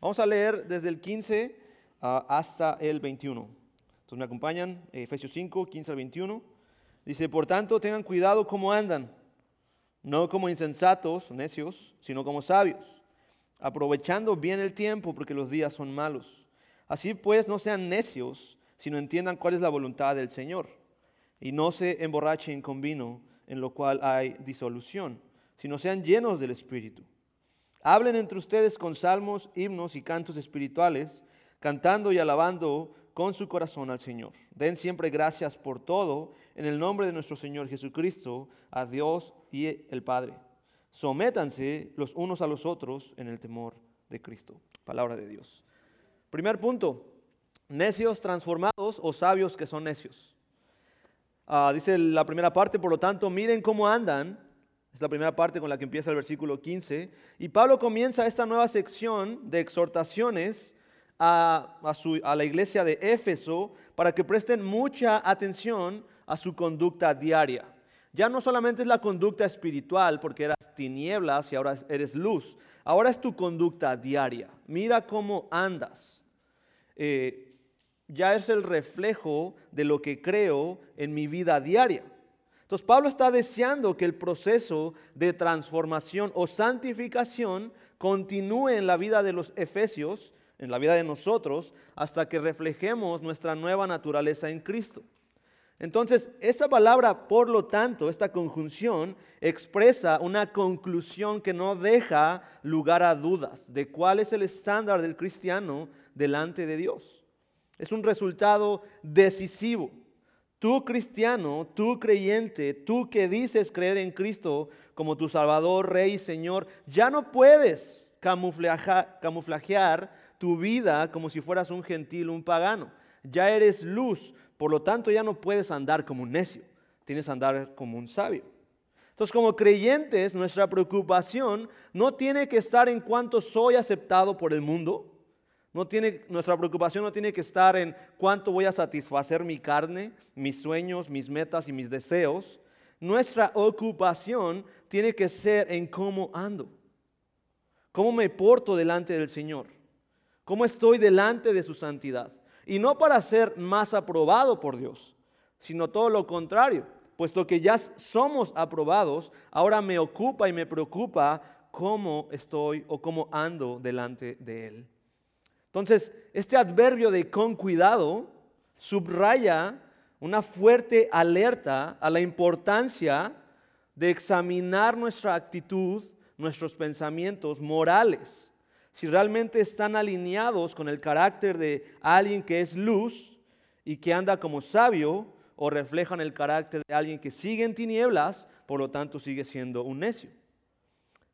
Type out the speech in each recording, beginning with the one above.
Vamos a leer desde el 15 ah, hasta el 21. Entonces me acompañan, Efesios 5, 15 al 21. Dice, por tanto, tengan cuidado cómo andan, no como insensatos, necios, sino como sabios, aprovechando bien el tiempo porque los días son malos. Así pues, no sean necios, sino entiendan cuál es la voluntad del Señor. Y no se emborrachen con vino, en lo cual hay disolución, sino sean llenos del Espíritu. Hablen entre ustedes con salmos, himnos y cantos espirituales, cantando y alabando con su corazón al Señor. Den siempre gracias por todo en el nombre de nuestro Señor Jesucristo, a Dios y el Padre. Sométanse los unos a los otros en el temor de Cristo. Palabra de Dios. Primer punto, necios transformados o sabios que son necios. Ah, dice la primera parte, por lo tanto, miren cómo andan. Es la primera parte con la que empieza el versículo 15. Y Pablo comienza esta nueva sección de exhortaciones a, a la iglesia de Éfeso para que presten mucha atención a su conducta diaria. Ya no solamente es la conducta espiritual, porque eras tinieblas y ahora eres luz. Ahora es tu conducta diaria. Mira cómo andas. Eh, ya es el reflejo de lo que creo en mi vida diaria. Entonces Pablo está deseando que el proceso de transformación o santificación continúe en la vida de los efesios, en la vida de nosotros, hasta que reflejemos nuestra nueva naturaleza en Cristo. Entonces, esa palabra, por lo tanto, esta conjunción expresa una conclusión que no deja lugar a dudas de cuál es el estándar del cristiano delante de Dios. Es un resultado decisivo. Tú cristiano, tú creyente, tú que dices creer en Cristo como tu Salvador, Rey y Señor, ya no puedes camuflajear tu vida como si fueras un gentil, un pagano. Ya eres luz, por lo tanto ya no puedes andar como un necio, tienes que andar como un sabio. Entonces, como creyentes, nuestra preocupación no tiene que estar en cuánto soy aceptado por el mundo, nuestra preocupación no tiene que estar en cuánto voy a satisfacer mi carne, mis sueños, mis metas y mis deseos. Nuestra ocupación tiene que ser en cómo ando, cómo me porto delante del Señor, cómo estoy delante de su santidad. Y no para ser más aprobado por Dios, sino todo lo contrario. Puesto que ya somos aprobados, ahora me ocupa y me preocupa cómo estoy o cómo ando delante de Él. Entonces, este adverbio de con cuidado subraya una fuerte alerta a la importancia de examinar nuestra actitud, nuestros pensamientos morales, si realmente están alineados con el carácter de alguien que es luz y que anda como sabio, o reflejan el carácter de alguien que sigue en tinieblas, por lo tanto sigue siendo un necio.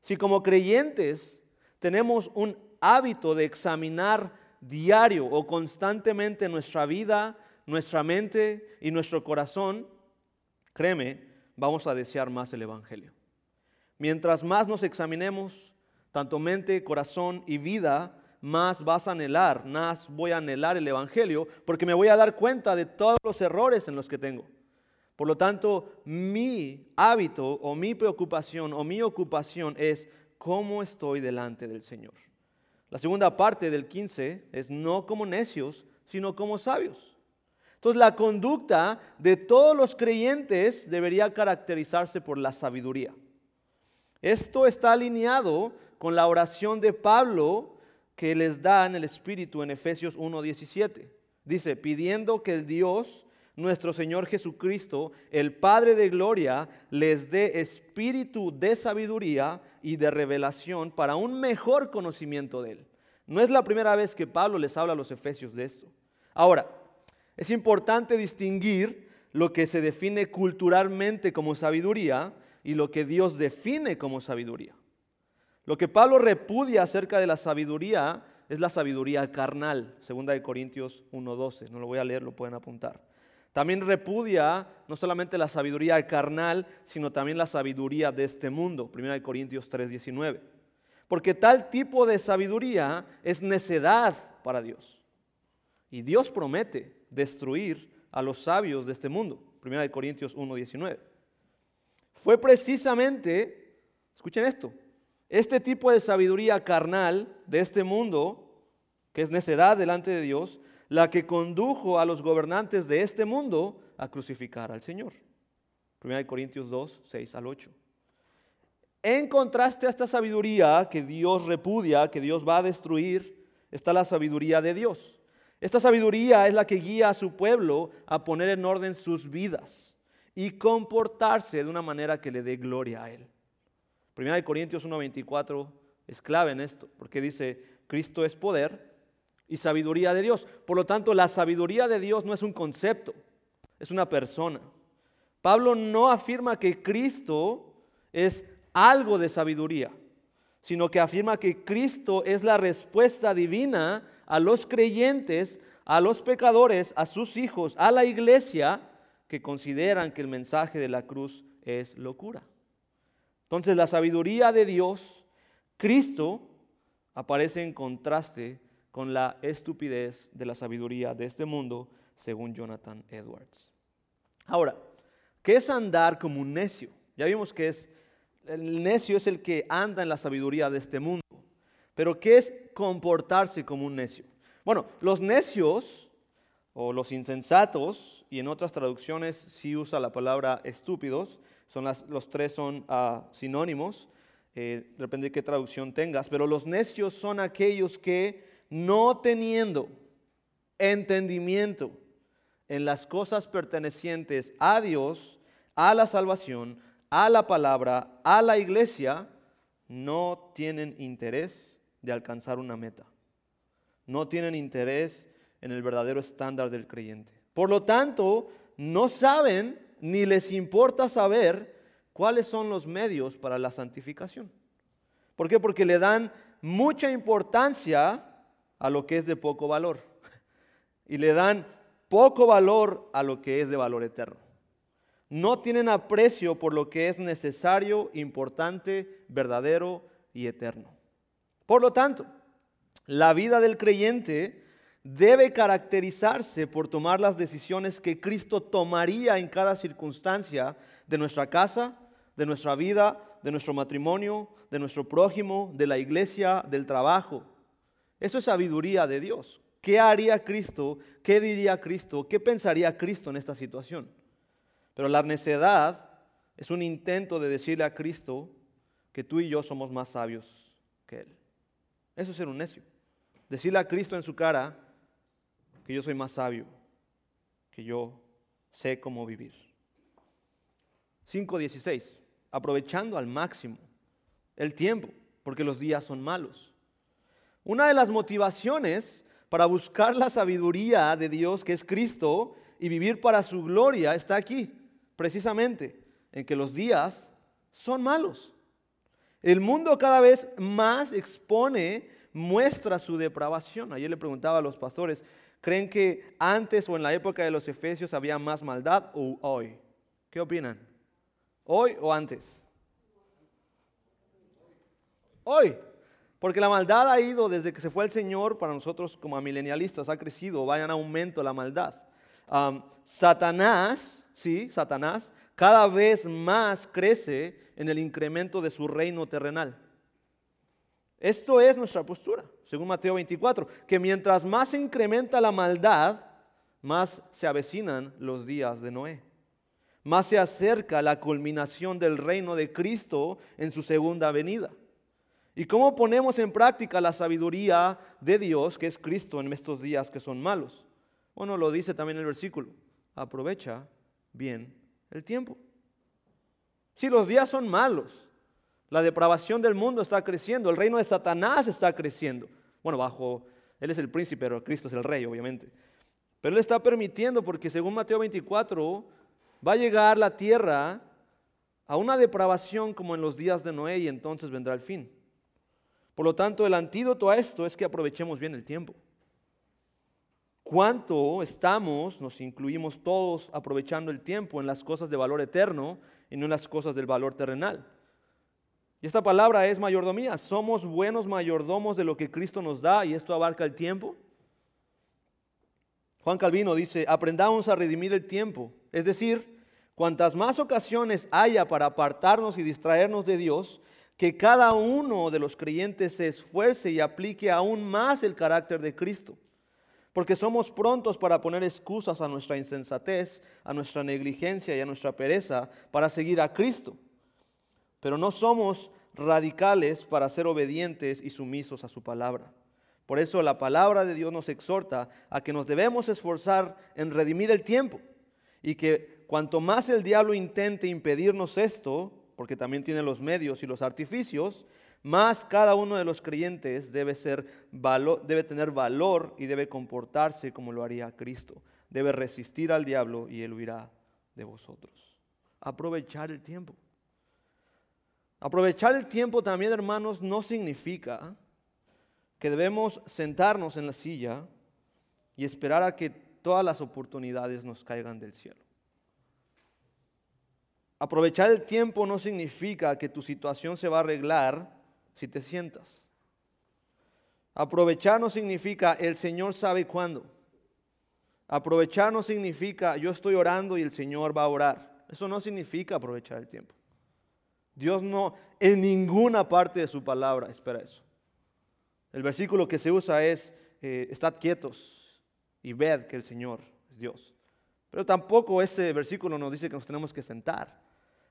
Si como creyentes tenemos un hábito de examinar diario o constantemente nuestra vida, nuestra mente y nuestro corazón, créeme, vamos a desear más el Evangelio. Mientras más nos examinemos, tanto mente, corazón y vida, más vas a anhelar, más voy a anhelar el Evangelio, porque me voy a dar cuenta de todos los errores en los que tengo. Por lo tanto, mi hábito o mi preocupación o mi ocupación es cómo estoy delante del Señor. La segunda parte del 15 es no como necios, sino como sabios. Entonces la conducta de todos los creyentes debería caracterizarse por la sabiduría. Esto está alineado con la oración de Pablo que les da en el Espíritu en Efesios 1.17. Dice, pidiendo que el Dios, nuestro Señor Jesucristo, el Padre de Gloria, les dé espíritu de sabiduría y de revelación para un mejor conocimiento de Él. No es la primera vez que Pablo les habla a los efesios de esto. Ahora, es importante distinguir lo que se define culturalmente como sabiduría y lo que Dios define como sabiduría. Lo que Pablo repudia acerca de la sabiduría es la sabiduría carnal, segunda de Corintios 1:12, no lo voy a leer, lo pueden apuntar. También repudia no solamente la sabiduría carnal, sino también la sabiduría de este mundo. 1 Corintios 3:19. Porque tal tipo de sabiduría es necedad para Dios. Y Dios promete destruir a los sabios de este mundo. 1 Corintios 1:19. Fue precisamente, escuchen esto, este tipo de sabiduría carnal de este mundo que es necedad delante de Dios, la que condujo a los gobernantes de este mundo a crucificar al Señor. 1 Corintios 2, 6 al 8. En contraste a esta sabiduría que Dios repudia, que Dios va a destruir, está la sabiduría de Dios. Esta sabiduría es la que guía a su pueblo a poner en orden sus vidas y comportarse de una manera que le dé gloria a Él. 1 Corintios 1.24 es clave en esto, porque dice, Cristo es poder y sabiduría de Dios. Por lo tanto, la sabiduría de Dios no es un concepto, es una persona. Pablo no afirma que Cristo es algo de sabiduría, sino que afirma que Cristo es la respuesta divina a los creyentes, a los pecadores, a sus hijos, a la iglesia que consideran que el mensaje de la cruz es locura. Entonces la sabiduría de Dios, Cristo, aparece en contraste con la estupidez de la sabiduría de este mundo, según Jonathan Edwards. Ahora, ¿qué es andar como un necio? Ya vimos que es el necio es el que anda en la sabiduría de este mundo. Pero ¿qué es comportarse como un necio? Bueno, los necios o los insensatos, y en otras traducciones sí usa la palabra estúpidos, son los tres son ah, sinónimos, eh, depende de qué traducción tengas, pero los necios son aquellos que no teniendo entendimiento en las cosas pertenecientes a Dios, a la salvación, a la palabra, a la iglesia, no tienen interés de alcanzar una meta. No tienen interés en el verdadero estándar del creyente. Por lo tanto, no saben ni les importa saber cuáles son los medios para la santificación. ¿Por qué? Porque le dan mucha importancia a lo que es de poco valor y le dan poco valor a lo que es de valor eterno no tienen aprecio por lo que es necesario, importante, verdadero y eterno. Por lo tanto, la vida del creyente debe caracterizarse por tomar las decisiones que Cristo tomaría en cada circunstancia de nuestra casa, de nuestra vida, de nuestro matrimonio, de nuestro prójimo, de la iglesia, del trabajo. Eso es sabiduría de Dios. ¿Qué haría Cristo? ¿Qué diría Cristo? ¿Qué pensaría Cristo en esta situación? Pero la necedad es un intento de decirle a Cristo que tú y yo somos más sabios que Él. Eso es ser un necio. Decirle a Cristo en su cara que yo soy más sabio, que yo sé cómo vivir. 5.16. Aprovechando al máximo el tiempo, porque los días son malos. Una de las motivaciones para buscar la sabiduría de Dios, que es Cristo, y vivir para su gloria, está aquí precisamente en que los días son malos. El mundo cada vez más expone, muestra su depravación. Ayer le preguntaba a los pastores, ¿creen que antes o en la época de los Efesios había más maldad o hoy? ¿Qué opinan? ¿Hoy o antes? Hoy. Porque la maldad ha ido desde que se fue el Señor, para nosotros como milenialistas ha crecido, vaya en aumento la maldad. Satanás ¿sí? Satanás, cada vez más crece en el incremento de su reino terrenal. Esto es nuestra postura, según Mateo 24, que mientras más se incrementa la maldad, más se avecinan los días de Noé. Más se acerca la culminación del reino de Cristo en su segunda venida. ¿Y cómo ponemos en práctica la sabiduría de Dios, que es Cristo, en estos días que son malos? Bueno, lo dice también el versículo. Aprovecha bien el tiempo. Si los días son malos, la depravación del mundo está creciendo, el reino de Satanás está creciendo. Bueno, bajo, Él es el príncipe, pero Cristo es el rey, obviamente. Pero Él está permitiendo porque según Mateo 24, va a llegar la tierra a una depravación como en los días de Noé y entonces vendrá el fin. Por lo tanto, el antídoto a esto es que aprovechemos bien el tiempo cuánto estamos, nos incluimos todos aprovechando el tiempo en las cosas de valor eterno y no en las cosas del valor terrenal. Y esta palabra es mayordomía. Somos buenos mayordomos de lo que Cristo nos da y esto abarca el tiempo. Juan Calvino dice, aprendamos a redimir el tiempo. Es decir, cuantas más ocasiones haya para apartarnos y distraernos de Dios, que cada uno de los creyentes se esfuerce y aplique aún más el carácter de Cristo. Porque somos prontos para poner excusas a nuestra insensatez, a nuestra negligencia y a nuestra pereza para seguir a Cristo. Pero no somos radicales para ser obedientes y sumisos a su palabra. Por eso la palabra de Dios nos exhorta a que nos debemos esforzar en redimir el tiempo y que cuanto más el diablo intente impedirnos esto, porque también tiene los medios y los artificios, más cada uno de los creyentes debe, ser debe tener valor y debe comportarse como lo haría Cristo. Debe resistir al diablo y él huirá de vosotros. Aprovechar el tiempo. Aprovechar el tiempo también, hermanos, no significa que debemos sentarnos en la silla y esperar a que todas las oportunidades nos caigan del cielo. Aprovechar el tiempo no significa que tu situación se va a arreglar si te sientas. Aprovechar no significa el Señor sabe cuándo. Aprovechar no significa yo estoy orando y el Señor va a orar. Eso no significa aprovechar el tiempo. Dios no, en ninguna parte de su palabra espera eso. El versículo que se usa es, eh, estad quietos y ved que el Señor es Dios. Pero tampoco ese versículo nos dice que nos tenemos que sentar.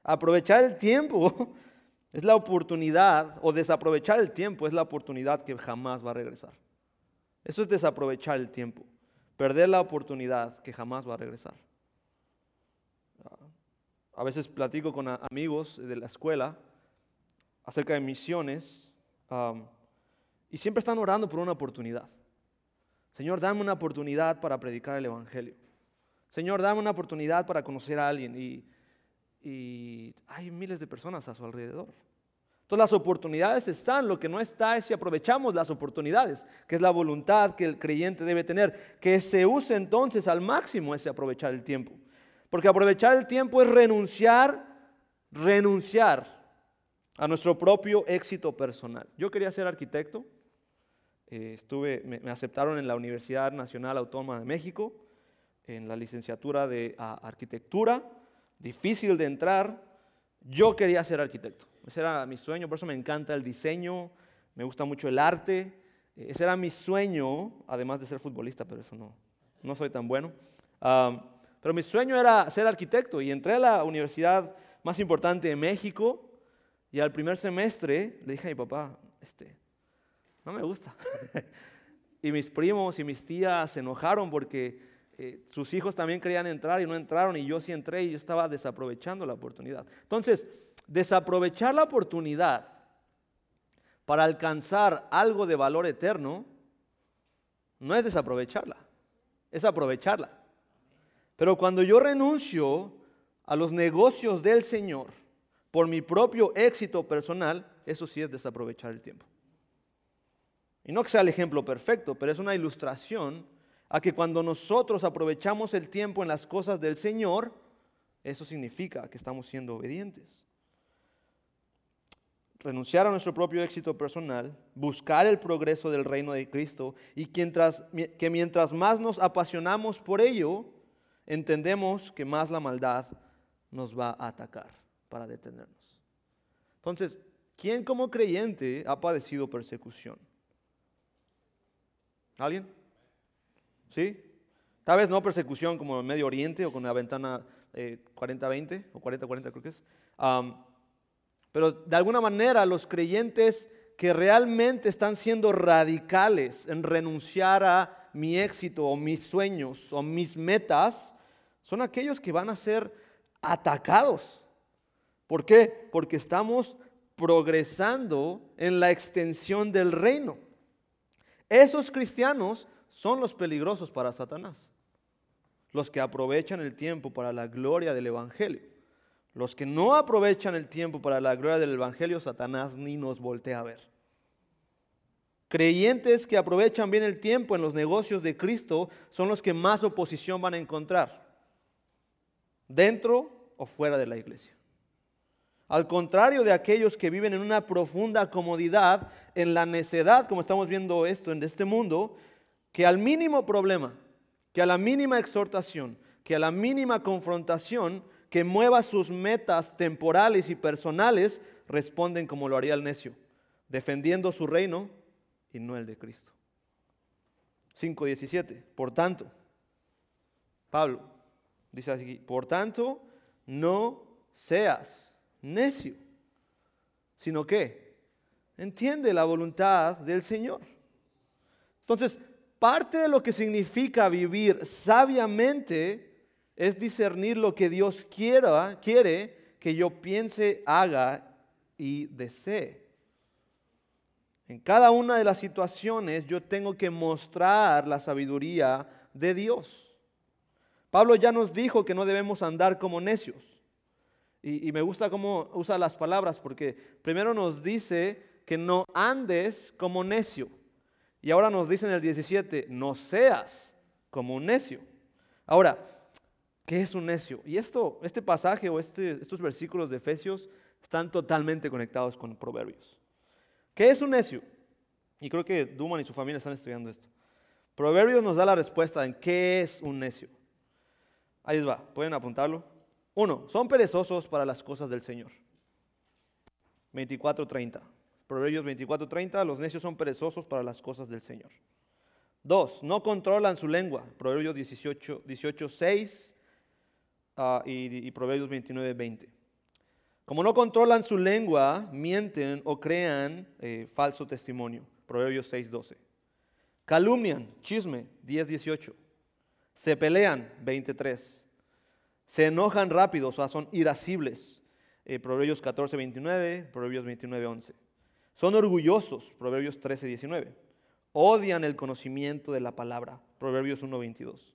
Aprovechar el tiempo es la oportunidad, o desaprovechar el tiempo es la oportunidad que jamás va a regresar. Eso es desaprovechar el tiempo, perder la oportunidad que jamás va a regresar. A veces platico con amigos de la escuela acerca de misiones. Y siempre están orando por una oportunidad. Señor, dame una oportunidad para predicar el Evangelio. Señor, dame una oportunidad para conocer a alguien. Y, hay miles de personas a su alrededor. Entonces las oportunidades están, lo que no está es si aprovechamos las oportunidades, que es la voluntad que el creyente debe tener, que se use entonces al máximo ese aprovechar el tiempo. Porque aprovechar el tiempo es renunciar, renunciar a nuestro propio éxito personal. Yo quería ser arquitecto, eh, estuve, me, aceptaron en la Universidad Nacional Autónoma de México, en la licenciatura de arquitectura, difícil de entrar. Yo quería ser arquitecto, ese era mi sueño, por eso me encanta el diseño, me gusta mucho el arte, eh, ese era mi sueño, además de ser futbolista, pero eso no, no soy tan bueno. pero mi sueño era ser arquitecto y entré a la universidad más importante de México y al primer semestre le dije a mi papá, este, no me gusta. y mis primos y mis tías se enojaron porque eh, sus hijos también querían entrar y no entraron y yo sí entré y yo estaba desaprovechando la oportunidad. Entonces, desaprovechar la oportunidad para alcanzar algo de valor eterno no es desaprovecharla, es aprovecharla. Pero cuando yo renuncio a los negocios del Señor por mi propio éxito personal, eso sí es desaprovechar el tiempo. Y no que sea el ejemplo perfecto, pero es una ilustración a que cuando nosotros aprovechamos el tiempo en las cosas del Señor, eso significa que estamos siendo obedientes. Renunciar a nuestro propio éxito personal, buscar el progreso del reino de Cristo y que mientras más nos apasionamos por ello, entendemos que más la maldad nos va a atacar para detenernos. Entonces, ¿quién como creyente ha padecido persecución? ¿Alguien? ¿Sí? Tal vez no persecución como en Medio Oriente o con la ventana 40-20 eh, o 40-40 creo que es. pero de alguna manera los creyentes que realmente están siendo radicales en renunciar a mi éxito o mis sueños o mis metas, son aquellos que van a ser atacados. ¿Por qué? Porque estamos progresando en la extensión del reino. Esos cristianos son los peligrosos para Satanás. Los que aprovechan el tiempo para la gloria del Evangelio. Los que no aprovechan el tiempo para la gloria del Evangelio, Satanás ni nos voltea a ver. Creyentes que aprovechan bien el tiempo en los negocios de Cristo son los que más oposición van a encontrar, dentro o fuera de la iglesia. Al contrario de aquellos que viven en una profunda comodidad, en la necedad, como estamos viendo esto en este mundo, que al mínimo problema, que a la mínima exhortación, que a la mínima confrontación, que mueva sus metas temporales y personales, responden como lo haría el necio, defendiendo su reino y no el de Cristo. 5.17. Por tanto, Pablo dice así, por tanto, no seas necio, sino que entiende la voluntad del Señor. Entonces, parte de lo que significa vivir sabiamente es discernir lo que Dios quiera, quiere que yo piense, haga y desee. En cada una de las situaciones yo tengo que mostrar la sabiduría de Dios. Pablo ya nos dijo que no debemos andar como necios. Y, y, me gusta cómo usa las palabras porque primero nos dice que no andes como necio. Y ahora nos dice en el 17, no seas como un necio. Ahora, ¿Qué es un necio? Y esto, este pasaje o este, estos versículos de Efesios están totalmente conectados con Proverbios. ¿Qué es un necio? Y creo que Duman y su familia están estudiando esto. Proverbios nos da la respuesta en qué es un necio. Ahí va, pueden apuntarlo. Uno, son perezosos para las cosas del Señor. 24.30. Proverbios 24.30, los necios son perezosos para las cosas del Señor. Dos, no controlan su lengua. Proverbios 18, 18.6 Ah, y, Proverbios 29, 20. Como no controlan su lengua, mienten o crean eh, falso testimonio. Proverbios 6, 12. Calumnian, chisme, 10, 18. Se pelean, 23. Se enojan rápido, o sea, son irascibles. Eh, Proverbios 14, 29, Proverbios 29, 11. Son orgullosos, Proverbios 13, 19. Odian el conocimiento de la palabra, Proverbios 1, 22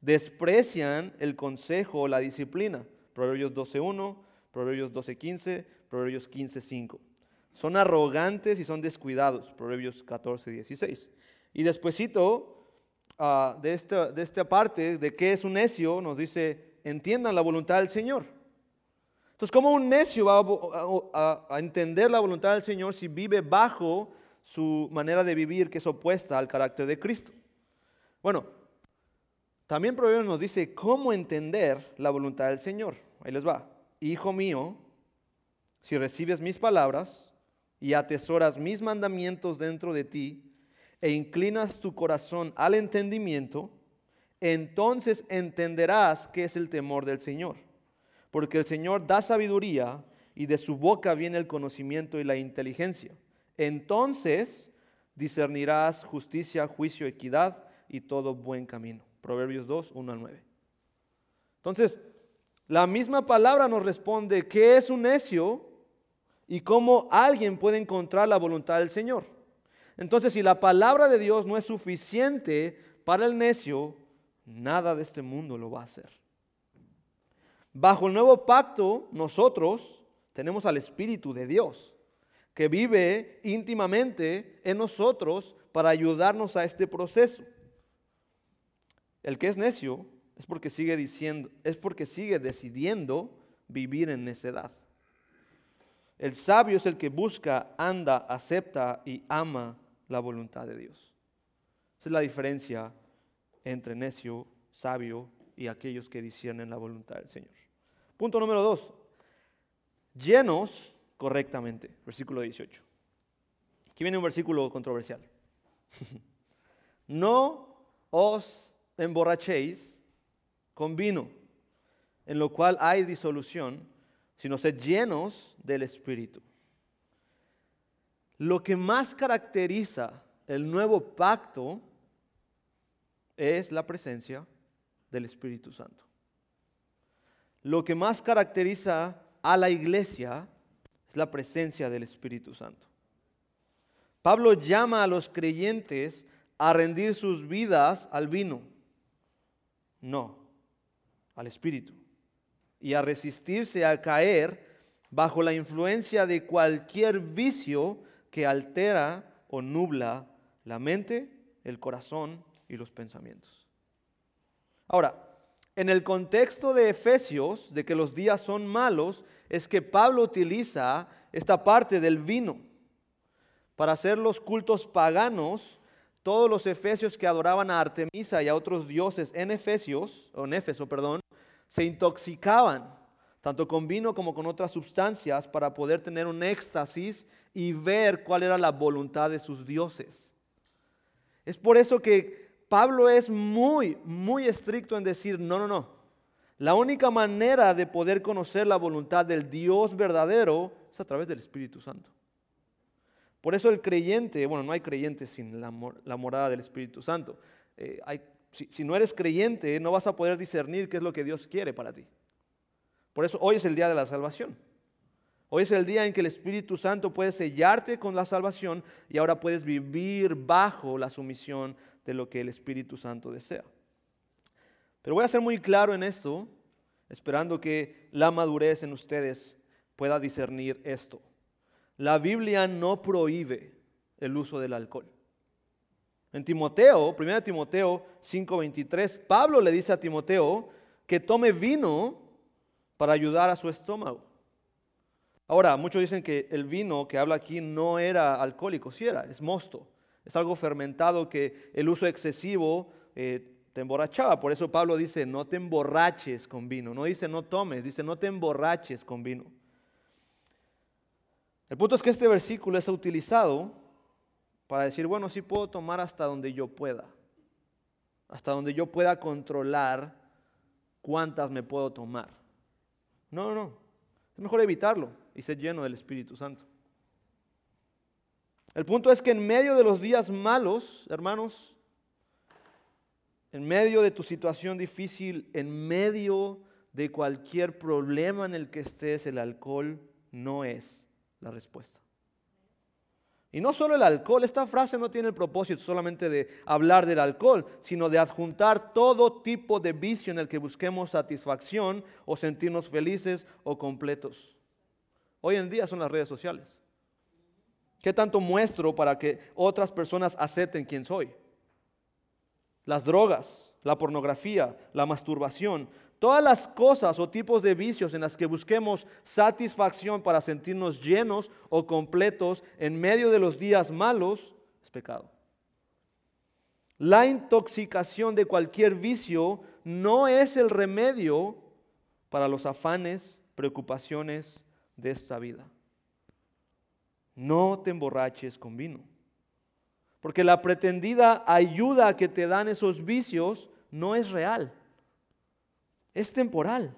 desprecian el consejo o la disciplina. Proverbios 12.1, Proverbios 12.15, Proverbios 15.5. Son arrogantes y son descuidados. Proverbios 14.16. Y despuesito uh, de, esta, de esta parte de qué es un necio, nos dice, entiendan la voluntad del Señor. Entonces, ¿cómo un necio va a, entender la voluntad del Señor si vive bajo su manera de vivir que es opuesta al carácter de Cristo? Bueno, también Proverbios nos dice cómo entender la voluntad del Señor. Ahí les va. Hijo mío, si recibes mis palabras y atesoras mis mandamientos dentro de ti e inclinas tu corazón al entendimiento, entonces entenderás qué es el temor del Señor. Porque el Señor da sabiduría y de su boca viene el conocimiento y la inteligencia. Entonces discernirás justicia, juicio, equidad y todo buen camino. Proverbios 2, 1 al 9. Entonces, la misma palabra nos responde qué es un necio y cómo alguien puede encontrar la voluntad del Señor. Entonces, si la palabra de Dios no es suficiente para el necio, nada de este mundo lo va a hacer. Bajo el nuevo pacto, nosotros tenemos al Espíritu de Dios, que vive íntimamente en nosotros para ayudarnos a este proceso. El que es necio es porque sigue diciendo, es porque sigue decidiendo vivir en necedad. El sabio es el que busca, anda, acepta y ama la voluntad de Dios. Esa es la diferencia entre necio, sabio y aquellos que disciernen la voluntad del Señor. Punto número dos. Llenos correctamente. Versículo 18. Aquí viene un versículo controversial. no os emborrachéis con vino, en lo cual hay disolución, sino sed llenos del Espíritu. Lo que más caracteriza el nuevo pacto es la presencia del Espíritu Santo. Lo que más caracteriza a la iglesia es la presencia del Espíritu Santo. Pablo llama a los creyentes a rendir sus vidas al vino no, al espíritu. Y a resistirse a caer bajo la influencia de cualquier vicio que altera o nubla la mente, el corazón y los pensamientos. Ahora, en el contexto de Efesios, de que los días son malos, es que Pablo utiliza esta parte del vino para hacer los cultos paganos todos los efesios que adoraban a Artemisa y a otros dioses en Efesios, o en Éfeso, perdón, se intoxicaban tanto con vino como con otras sustancias, para poder tener un éxtasis y ver cuál era la voluntad de sus dioses. Es por eso que Pablo es muy, muy estricto en decir, no, no, no. La única manera de poder conocer la voluntad del Dios verdadero es a través del Espíritu Santo. Por eso el creyente, bueno, no hay creyente sin la, morada del Espíritu Santo. Eh, si, si no eres creyente, no vas a poder discernir qué es lo que Dios quiere para ti. Por eso hoy es el día de la salvación. Hoy es el día en que el Espíritu Santo puede sellarte con la salvación y ahora puedes vivir bajo la sumisión de lo que el Espíritu Santo desea. Pero voy a ser muy claro en esto, esperando que la madurez en ustedes pueda discernir esto. La Biblia no prohíbe el uso del alcohol. En Timoteo, 1 Timoteo 5:23, Pablo le dice a Timoteo que tome vino para ayudar a su estómago. Ahora, muchos dicen que el vino que habla aquí no era alcohólico, sí era, es mosto. Es algo fermentado que el uso excesivo eh, te emborrachaba. Por eso Pablo dice, no te emborraches con vino. No dice no tomes, dice no te emborraches con vino. El punto es que este versículo es utilizado para decir, bueno, sí puedo tomar hasta donde yo pueda. Hasta donde yo pueda controlar cuántas me puedo tomar. No, no, no. Es mejor evitarlo y ser lleno del Espíritu Santo. El punto es que en medio de los días malos, hermanos, en medio de tu situación difícil, en medio de cualquier problema en el que estés, el alcohol no es la respuesta. Y no solo el alcohol, esta frase no tiene el propósito solamente de hablar del alcohol, sino de adjuntar todo tipo de vicio en el que busquemos satisfacción o sentirnos felices o completos. Hoy en día son las redes sociales. ¿Qué tanto muestro para que otras personas acepten quién soy? Las drogas, la pornografía, la masturbación, todas las cosas o tipos de vicios en las que busquemos satisfacción para sentirnos llenos o completos en medio de los días malos, es pecado. La intoxicación de cualquier vicio no es el remedio para los afanes, preocupaciones de esta vida. No te emborraches con vino. Porque la pretendida ayuda que te dan esos vicios no es real. Es temporal.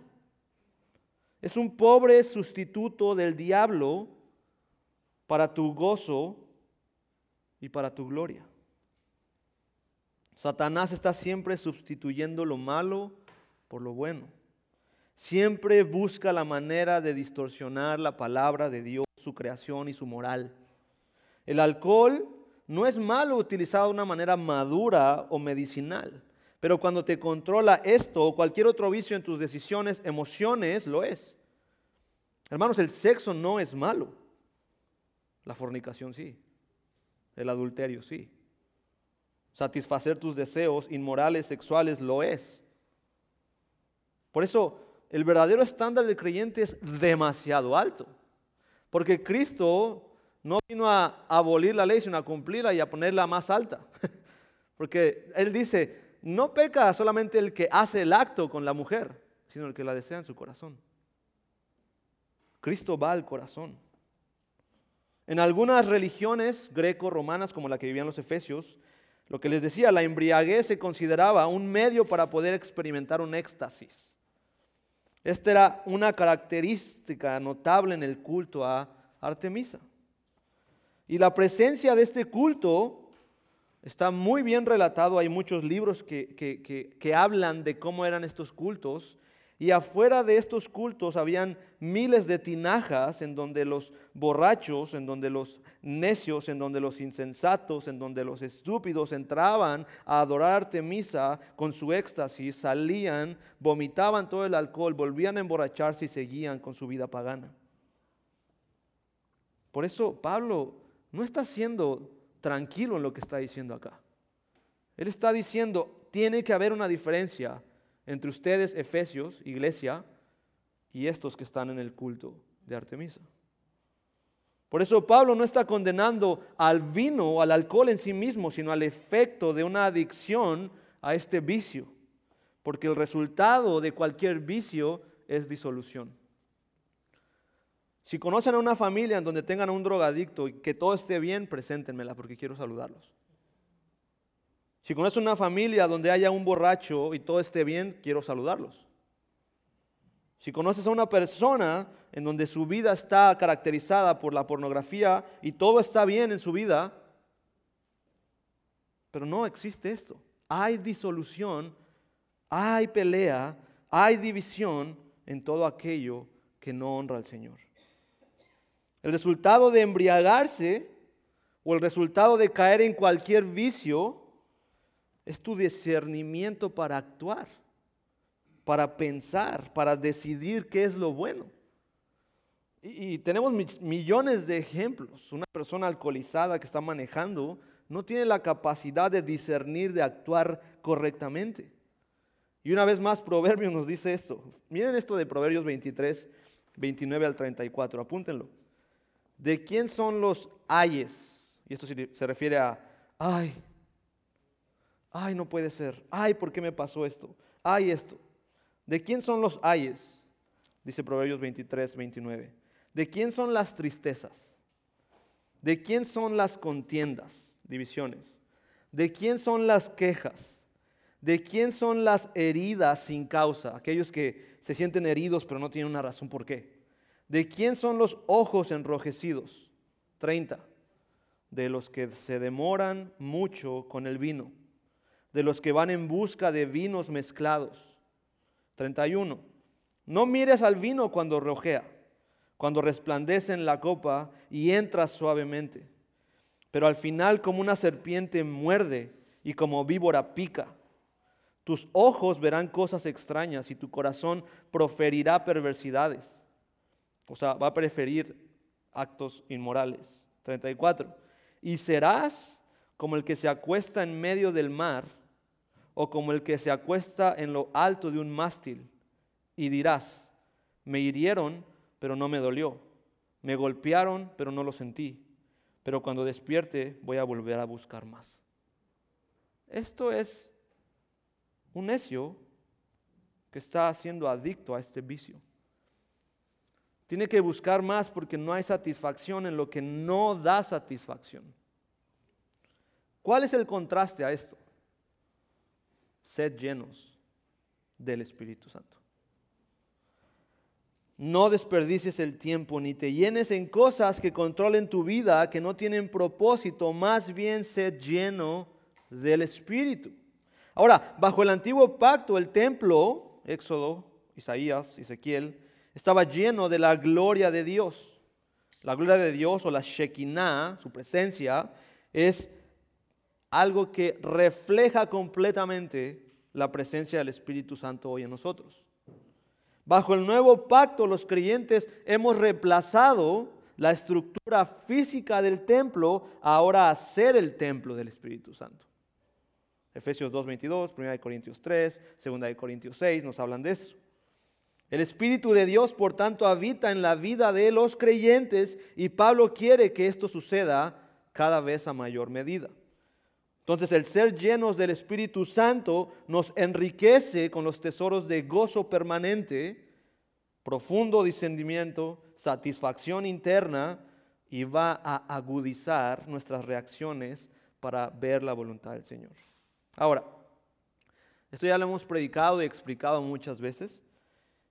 Es un pobre sustituto del diablo para tu gozo y para tu gloria. Satanás está siempre sustituyendo lo malo por lo bueno. Siempre busca la manera de distorsionar la palabra de Dios, su creación y su moral. El alcohol no es malo utilizado de una manera madura o medicinal, pero cuando te controla esto o cualquier otro vicio en tus decisiones, emociones, lo es. Hermanos, el sexo no es malo. La fornicación sí. El adulterio sí. Satisfacer tus deseos inmorales sexuales lo es. Por eso el verdadero estándar del creyente es demasiado alto. Porque Cristo no vino a abolir la ley, sino a cumplirla y a ponerla más alta. Porque Él dice, no peca solamente el que hace el acto con la mujer, sino el que la desea en su corazón. Cristo va al corazón. En algunas religiones greco-romanas, como la que vivían los efesios, lo que les decía, la embriaguez se consideraba un medio para poder experimentar un éxtasis. Esta era una característica notable en el culto a Artemisa. Y la presencia de este culto está muy bien relatado. Hay muchos libros que, que hablan de cómo eran estos cultos. Y afuera de estos cultos habían miles de tinajas en donde los borrachos, en donde los necios, en donde los insensatos, en donde los estúpidos entraban a adorar a Artemisa con su éxtasis, salían, vomitaban todo el alcohol, volvían a emborracharse y seguían con su vida pagana. Por eso Pablo no está siendo tranquilo en lo que está diciendo acá. Él está diciendo, tiene que haber una diferencia entre ustedes, Efesios, iglesia, y estos que están en el culto de Artemisa. Por eso Pablo no está condenando al vino o al alcohol en sí mismo, sino al efecto de una adicción a este vicio. Porque el resultado de cualquier vicio es disolución. Si conocen a una familia en donde tengan a un drogadicto y que todo esté bien, preséntenmela porque quiero saludarlos. Si conocen una familia donde haya un borracho y todo esté bien, quiero saludarlos. Si conoces a una persona en donde su vida está caracterizada por la pornografía y todo está bien en su vida, pero no existe esto. Hay disolución, hay pelea, hay división en todo aquello que no honra al Señor. El resultado de embriagarse o el resultado de caer en cualquier vicio es tu discernimiento para actuar, para pensar, para decidir qué es lo bueno. Y, tenemos millones de ejemplos. Una persona alcoholizada que está manejando no tiene la capacidad de discernir, de actuar correctamente. Y una vez más, Proverbios nos dice esto. Miren esto de Proverbios 23, 29 al 34, apúntenlo. ¿De quién son los ayes? Y esto se refiere a, ay, ay, no puede ser, ay, ¿por qué me pasó esto? Ay, esto. ¿De quién son los ayes? Dice Proverbios 23, 29. ¿De quién son las tristezas? ¿De quién son las contiendas, divisiones? ¿De quién son las quejas? ¿De quién son las heridas sin causa? Aquellos que se sienten heridos pero no tienen una razón por qué. ¿De quién son los ojos enrojecidos? 30. De los que se demoran mucho con el vino, de los que van en busca de vinos mezclados. 31. No mires al vino cuando rojea, cuando resplandece en la copa y entra suavemente, pero al final como una serpiente muerde y como víbora pica. Tus ojos verán cosas extrañas y tu corazón proferirá perversidades. O sea, va a preferir actos inmorales. 34. Y serás como el que se acuesta en medio del mar o como el que se acuesta en lo alto de un mástil. Y dirás, me hirieron, pero no me dolió. Me golpearon, pero no lo sentí. Pero cuando despierte voy a volver a buscar más. Esto es un necio que está siendo adicto a este vicio. Tiene que buscar más porque no hay satisfacción en lo que no da satisfacción. ¿Cuál es el contraste a esto? Sed llenos del Espíritu Santo. No desperdicies el tiempo ni te llenes en cosas que controlen tu vida, que no tienen propósito, más bien sed lleno del Espíritu. Ahora, bajo el antiguo pacto, el templo, Éxodo, Isaías, Ezequiel, estaba lleno de la gloria de Dios. La gloria de Dios o la Shekinah, su presencia, es algo que refleja completamente la presencia del Espíritu Santo hoy en nosotros. Bajo el nuevo pacto los creyentes hemos reemplazado la estructura física del templo ahora a ser el templo del Espíritu Santo. Efesios 2.22, 1 Corintios 3, 2 Corintios 6 nos hablan de eso. El Espíritu de Dios, por tanto, habita en la vida de los creyentes y Pablo quiere que esto suceda cada vez a mayor medida. Entonces el ser llenos del Espíritu Santo nos enriquece con los tesoros de gozo permanente, profundo discernimiento, satisfacción interna y va a agudizar nuestras reacciones para ver la voluntad del Señor. Ahora, esto ya lo hemos predicado y explicado muchas veces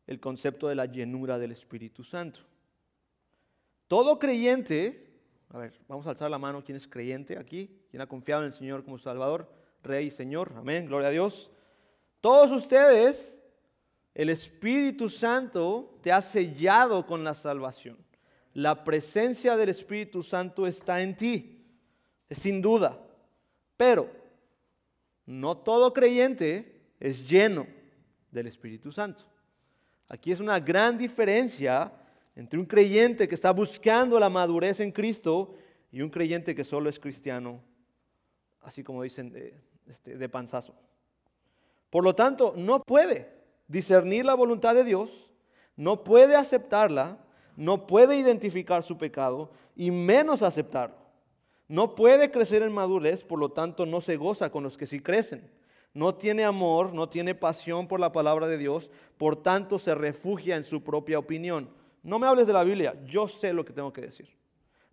el concepto de la llenura del Espíritu Santo. Todo creyente, a ver, vamos a alzar la mano, ¿quién es creyente aquí? ¿Quién ha confiado en el Señor como Salvador? Rey y Señor, amén, gloria a Dios. Todos ustedes, el Espíritu Santo te ha sellado con la salvación. La presencia del Espíritu Santo está en ti, sin duda. Pero no todo creyente es lleno del Espíritu Santo. Aquí es una gran diferencia entre un creyente que está buscando la madurez en Cristo y un creyente que solo es cristiano, así como dicen de, este, panzazo. Por lo tanto, no puede discernir la voluntad de Dios, no puede aceptarla, no puede identificar su pecado y menos aceptarlo. No puede crecer en madurez, por lo tanto no se goza con los que sí crecen no tiene amor, no tiene pasión por la palabra de Dios, por tanto se refugia en su propia opinión. No me hables de la Biblia, yo sé lo que tengo que decir.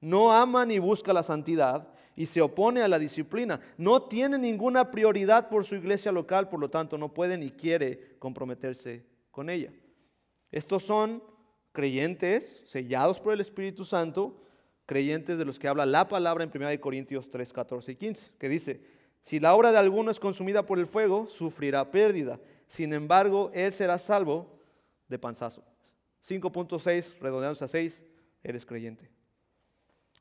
No ama ni busca la santidad y se opone a la disciplina. No tiene ninguna prioridad por su iglesia local, por lo tanto no puede ni quiere comprometerse con ella. Estos son creyentes sellados por el Espíritu Santo, creyentes de los que habla la palabra en 1 Corintios 3, 14 y 15, que dice, si la obra de alguno es consumida por el fuego, sufrirá pérdida. Sin embargo, él será salvo de panzazo. 5.6, redondeamos a 6, eres creyente.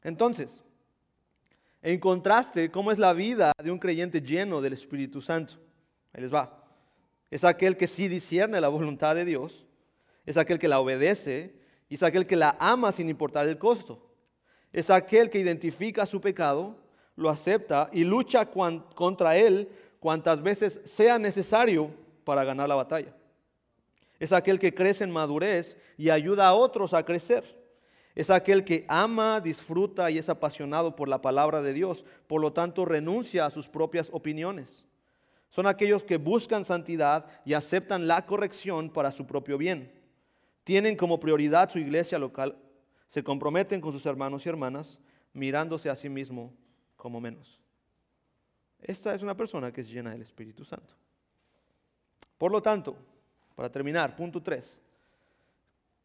Entonces, en contraste, ¿cómo es la vida de un creyente lleno del Espíritu Santo? Ahí les va. Es aquel que sí discierne la voluntad de Dios, es aquel que la obedece es aquel que la ama sin importar el costo. Es aquel que identifica su pecado, lo acepta y lucha contra él cuantas veces sea necesario para ganar la batalla. Es aquel que crece en madurez y ayuda a otros a crecer. Es aquel que ama, disfruta y es apasionado por la palabra de Dios, por lo tanto renuncia a sus propias opiniones. Son aquellos que buscan santidad y aceptan la corrección para su propio bien. Tienen como prioridad su iglesia local, se comprometen con sus hermanos y hermanas, mirándose a sí mismo como menos. Esta es una persona que es llena del Espíritu Santo. Por lo tanto, para terminar, punto 3.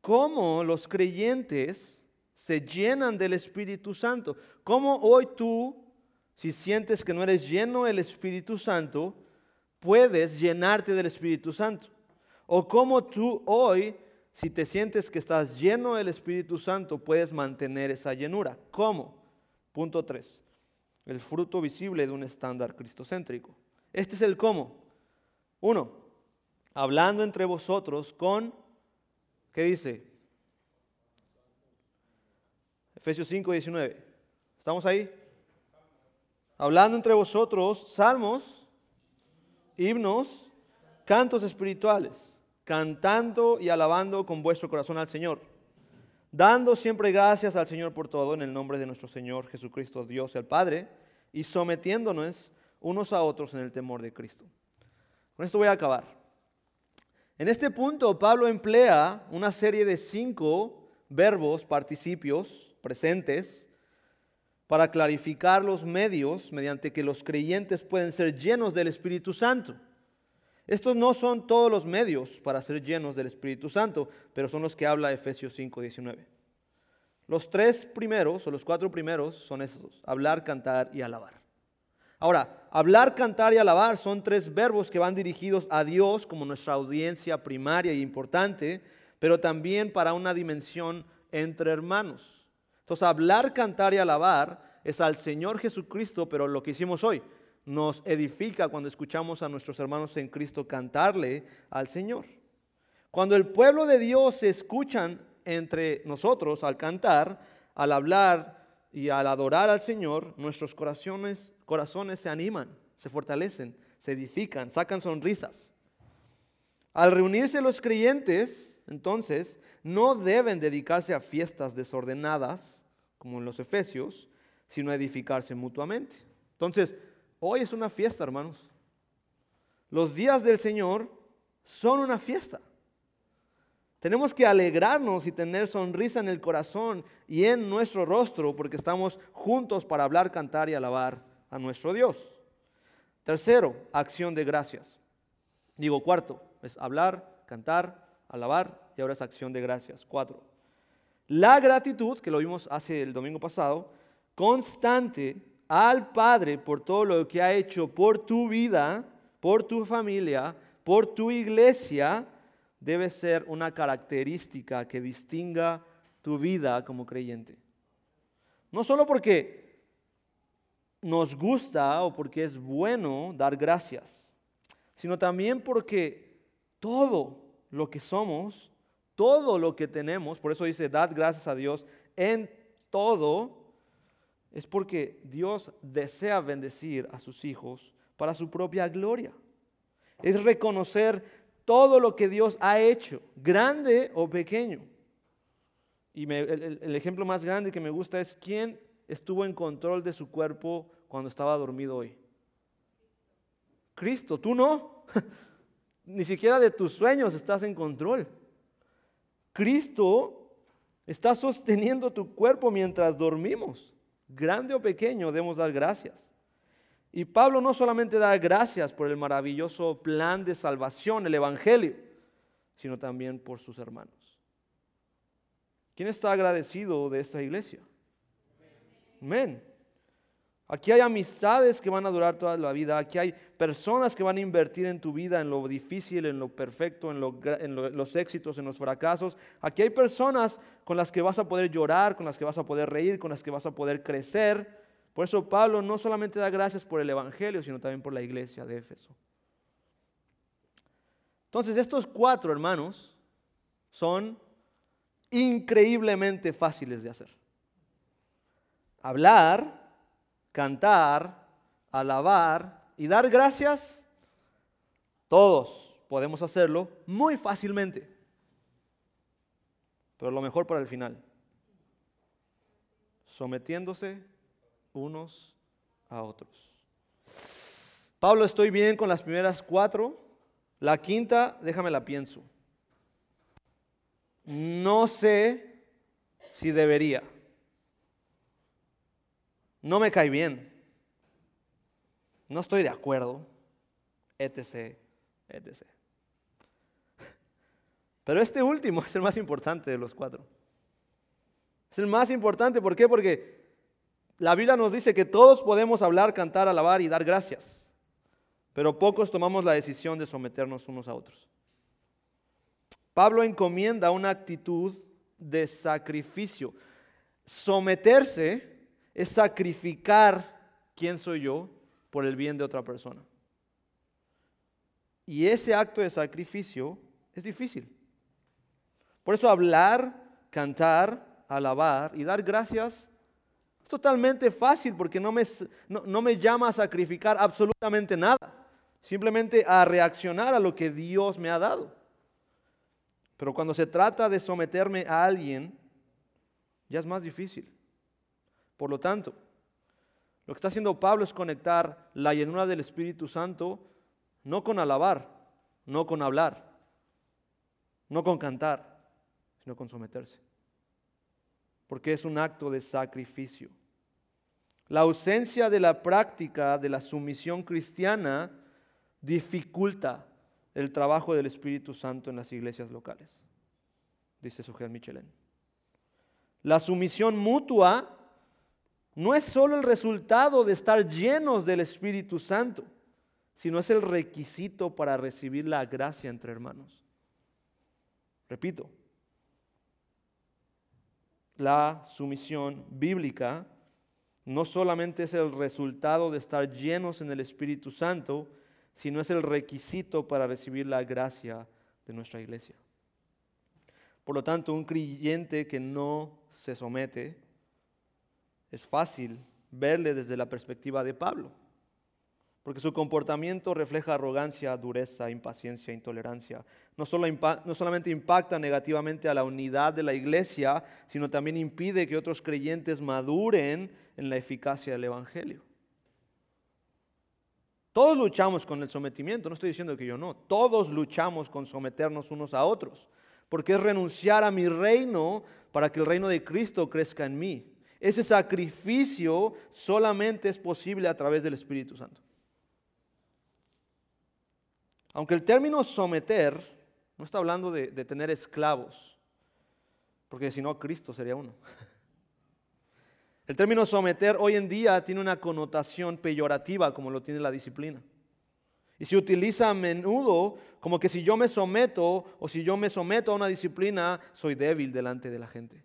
¿Cómo los creyentes se llenan del Espíritu Santo. ¿Cómo hoy tú, si sientes que no eres lleno del Espíritu Santo, puedes llenarte del Espíritu Santo? ¿O cómo tú hoy, si te sientes que estás lleno del Espíritu Santo, puedes mantener esa llenura? ¿Cómo? Punto 3. El fruto visible de un estándar cristocéntrico. Este es el cómo. Uno, hablando entre vosotros con, ¿qué dice? Efesios 5, 19. ¿Estamos ahí? Hablando entre vosotros salmos, himnos, cantos espirituales, cantando y alabando con vuestro corazón al Señor, dando siempre gracias al Señor por todo en el nombre de nuestro Señor Jesucristo, Dios el Padre, y sometiéndonos unos a otros en el temor de Cristo. Con esto voy a acabar. En este punto, Pablo emplea una serie de cinco verbos, participios, presentes para clarificar los medios mediante que los creyentes pueden ser llenos del Espíritu Santo. Estos no son todos los medios para ser llenos del Espíritu Santo, pero son los que habla Efesios 5, 19. Los tres primeros o los cuatro primeros son esos, hablar, cantar y alabar. Ahora, hablar, cantar y alabar son tres verbos que van dirigidos a Dios como nuestra audiencia primaria e importante, pero también para una dimensión entre hermanos. Entonces, hablar, cantar y alabar es al Señor Jesucristo, pero lo que hicimos hoy nos edifica cuando escuchamos a nuestros hermanos en Cristo cantarle al Señor. Cuando el pueblo de Dios se escuchan entre nosotros al cantar, al hablar y al adorar al Señor, nuestros corazones, corazones se animan, se fortalecen, se edifican, sacan sonrisas. Al reunirse los creyentes, entonces, no deben dedicarse a fiestas desordenadas, como en los Efesios, sino a edificarse mutuamente. Entonces, hoy es una fiesta, hermanos. Los días del Señor son una fiesta. Tenemos que alegrarnos y tener sonrisa en el corazón y en nuestro rostro porque estamos juntos para hablar, cantar y alabar a nuestro Dios. Tercero, acción de gracias. Digo, cuarto, es hablar, cantar, alabar y ahora es acción de gracias. Cuatro. La gratitud, que lo vimos hace el domingo pasado, constante al Padre por todo lo que ha hecho por tu vida, por tu familia, por tu iglesia, debe ser una característica que distinga tu vida como creyente. No solo porque nos gusta o porque es bueno dar gracias, sino también porque todo lo que somos todo lo que tenemos, por eso dice, dad gracias a Dios en todo, es porque Dios desea bendecir a sus hijos para su propia gloria. Es reconocer todo lo que Dios ha hecho, grande o pequeño. Y el, el ejemplo más grande que me gusta es quién estuvo en control de su cuerpo cuando estaba dormido hoy. Cristo, tú no. Ni siquiera de tus sueños estás en control. Cristo Estás sosteniendo tu cuerpo mientras dormimos. Grande o pequeño, debemos dar gracias. Y Pablo no solamente da gracias por el maravilloso plan de salvación, el Evangelio, sino también por sus hermanos. ¿Quién está agradecido de esta iglesia? Amén. Aquí hay amistades que van a durar toda la vida. Aquí hay personas que van a invertir en tu vida, en lo difícil, en lo perfecto, en, los éxitos, en los fracasos. Aquí hay personas con las que vas a poder llorar, con las que vas a poder reír, con las que vas a poder crecer. Por eso Pablo no solamente da gracias por el Evangelio, sino también por la iglesia de Éfeso. Entonces estos cuatro hermanos son increíblemente fáciles de hacer. Hablar cantar, alabar y dar gracias, todos podemos hacerlo muy fácilmente. Pero lo mejor para el final, sometiéndose unos a otros. Pablo, estoy bien con las primeras cuatro. La quinta, déjame la pienso. No sé si debería no me cae bien, no estoy de acuerdo, etc., etc. Pero este último es el más importante de los cuatro. Es el más importante, ¿por qué? Porque la Biblia nos dice que todos podemos hablar, cantar, alabar y dar gracias, pero pocos tomamos la decisión de someternos unos a otros. Pablo encomienda una actitud de sacrificio. Someterse es sacrificar quién soy yo por el bien de otra persona. Y ese acto de sacrificio es difícil. Por eso hablar, cantar, alabar y dar gracias es totalmente fácil porque no me, no, me llama a sacrificar absolutamente nada, simplemente a reaccionar a lo que Dios me ha dado. Pero cuando se trata de someterme a alguien, ya es más difícil. Por lo tanto, lo que está haciendo Pablo es conectar la llenura del Espíritu Santo no con alabar, no con hablar, no con cantar, sino con someterse. Porque es un acto de sacrificio. La ausencia de la práctica de la sumisión cristiana dificulta el trabajo del Espíritu Santo en las iglesias locales, dice Sujel Michelin. La sumisión mutua no es solo el resultado de estar llenos del Espíritu Santo, sino es el requisito para recibir la gracia entre hermanos. Repito, la sumisión bíblica no solamente es el resultado de estar llenos en el Espíritu Santo, sino es el requisito para recibir la gracia de nuestra iglesia. Por lo tanto, un creyente que no se somete es fácil verle desde la perspectiva de Pablo, porque su comportamiento refleja arrogancia, dureza, impaciencia, intolerancia. No, solo no solamente impacta negativamente a la unidad de la iglesia, sino también impide que otros creyentes maduren en la eficacia del Evangelio. Todos luchamos con el sometimiento, no estoy diciendo que yo no, todos luchamos con someternos unos a otros, porque es renunciar a mi reino para que el reino de Cristo crezca en mí. Ese sacrificio solamente es posible a través del Espíritu Santo. Aunque el término someter no está hablando de, tener esclavos, porque si no, Cristo sería uno. El término someter hoy en día tiene una connotación peyorativa como lo tiene la disciplina. Y se utiliza a menudo como que si yo me someto o si yo me someto a una disciplina, soy débil delante de la gente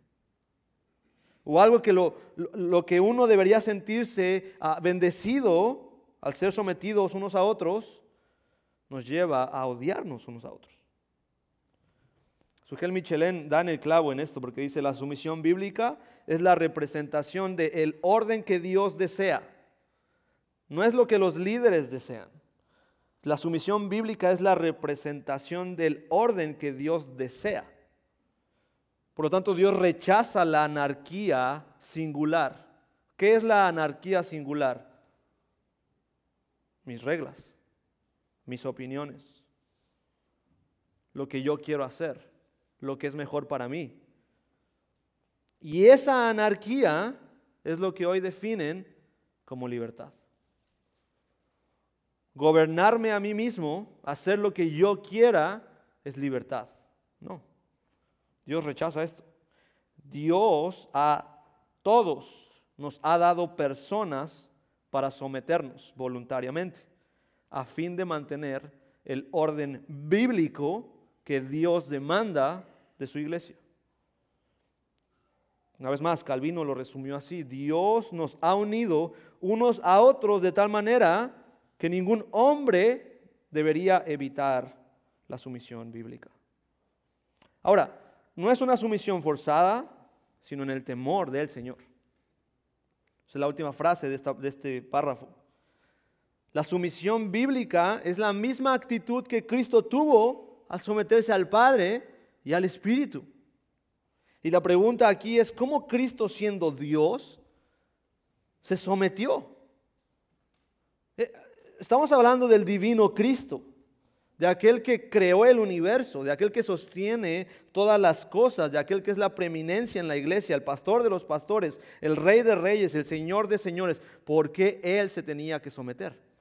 o algo que lo, que uno debería sentirse ah, bendecido al ser sometidos unos a otros, nos lleva a odiarnos unos a otros. Sugel Michelin da en el clavo en esto porque dice la sumisión bíblica es la representación del orden que Dios desea. No es lo que los líderes desean. La sumisión bíblica es la representación del orden que Dios desea. Por lo tanto, Dios rechaza la anarquía singular. ¿Qué es la anarquía singular? Mis reglas, mis opiniones, lo que yo quiero hacer, lo que es mejor para mí. Y esa anarquía es lo que hoy definen como libertad. Gobernarme a mí mismo, hacer lo que yo quiera, es libertad. No. Dios rechaza esto. Dios a todos nos ha dado personas para someternos voluntariamente, a fin de mantener el orden bíblico que Dios demanda de su iglesia. Una vez más, Calvino lo resumió así, Dios nos ha unido unos a otros de tal manera que ningún hombre debería evitar la sumisión bíblica. Ahora, no es una sumisión forzada, sino en el temor del Señor. Esa es la última frase de, de este párrafo. La sumisión bíblica es la misma actitud que Cristo tuvo al someterse al Padre y al Espíritu. Y la pregunta aquí es, ¿cómo Cristo siendo Dios se sometió? Eh, estamos hablando del divino Cristo, de aquel que creó el universo, de aquel que sostiene todas las cosas, de aquel que es la preeminencia en la iglesia, el pastor de los pastores, el rey de reyes, el señor de señores. ¿Por qué él se tenía que someter?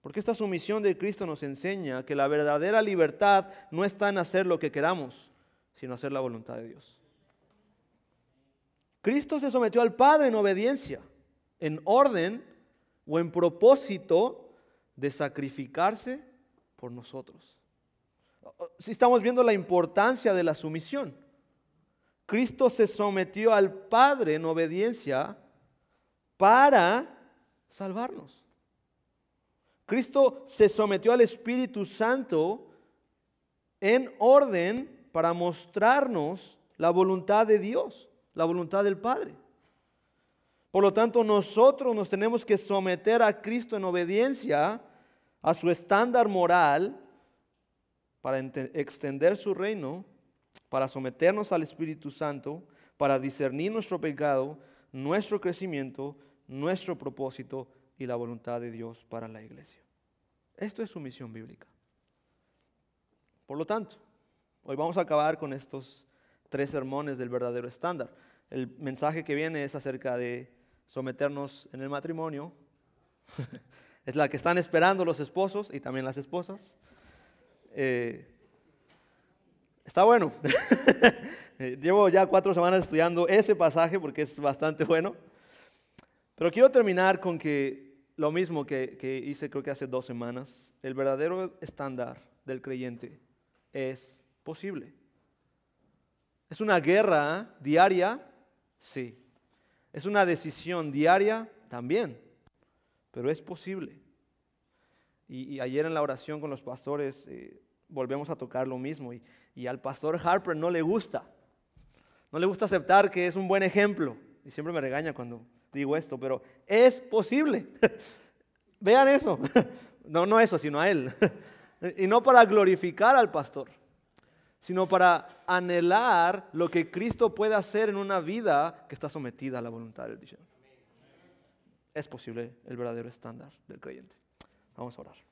Porque esta sumisión de Cristo nos enseña que la verdadera libertad no está en hacer lo que queramos, sino hacer la voluntad de Dios. Cristo se sometió al Padre en obediencia, en orden o en propósito de sacrificarse por nosotros. Si estamos viendo la importancia de la sumisión, Cristo se sometió al Padre en obediencia para salvarnos. Cristo se sometió al Espíritu Santo en orden para mostrarnos la voluntad de Dios, la voluntad del Padre. Por lo tanto, nosotros nos tenemos que someter a Cristo en obediencia a su estándar moral para extender su reino, para someternos al Espíritu Santo, para discernir nuestro pecado, nuestro crecimiento, nuestro propósito y la voluntad de Dios para la iglesia. Esto es su misión bíblica. Por lo tanto, Hoy vamos a acabar con estos tres sermones del verdadero estándar. El mensaje que viene es acerca de someternos en el matrimonio. es la que están esperando los esposos y también las esposas. Eh, está bueno. Llevo ya cuatro semanas estudiando ese pasaje porque es bastante bueno. Pero quiero terminar con que lo mismo que, que hice creo que hace dos semanas, el verdadero estándar del creyente es posible. ¿Es una guerra diaria? Sí. ¿Es una decisión diaria? También. Pero es posible. Y, ayer en la oración con los pastores eh, volvemos a tocar lo mismo. Y, y al pastor Harper no le gusta. No le gusta aceptar que es un buen ejemplo. Y siempre me regaña cuando digo esto, pero es posible. Vean eso. No, no eso, sino a él. Y no para glorificar al pastor, sino para anhelar lo que Cristo puede hacer en una vida que está sometida a la voluntad del Dios. Es posible el verdadero estándar del creyente. Vamos a orar.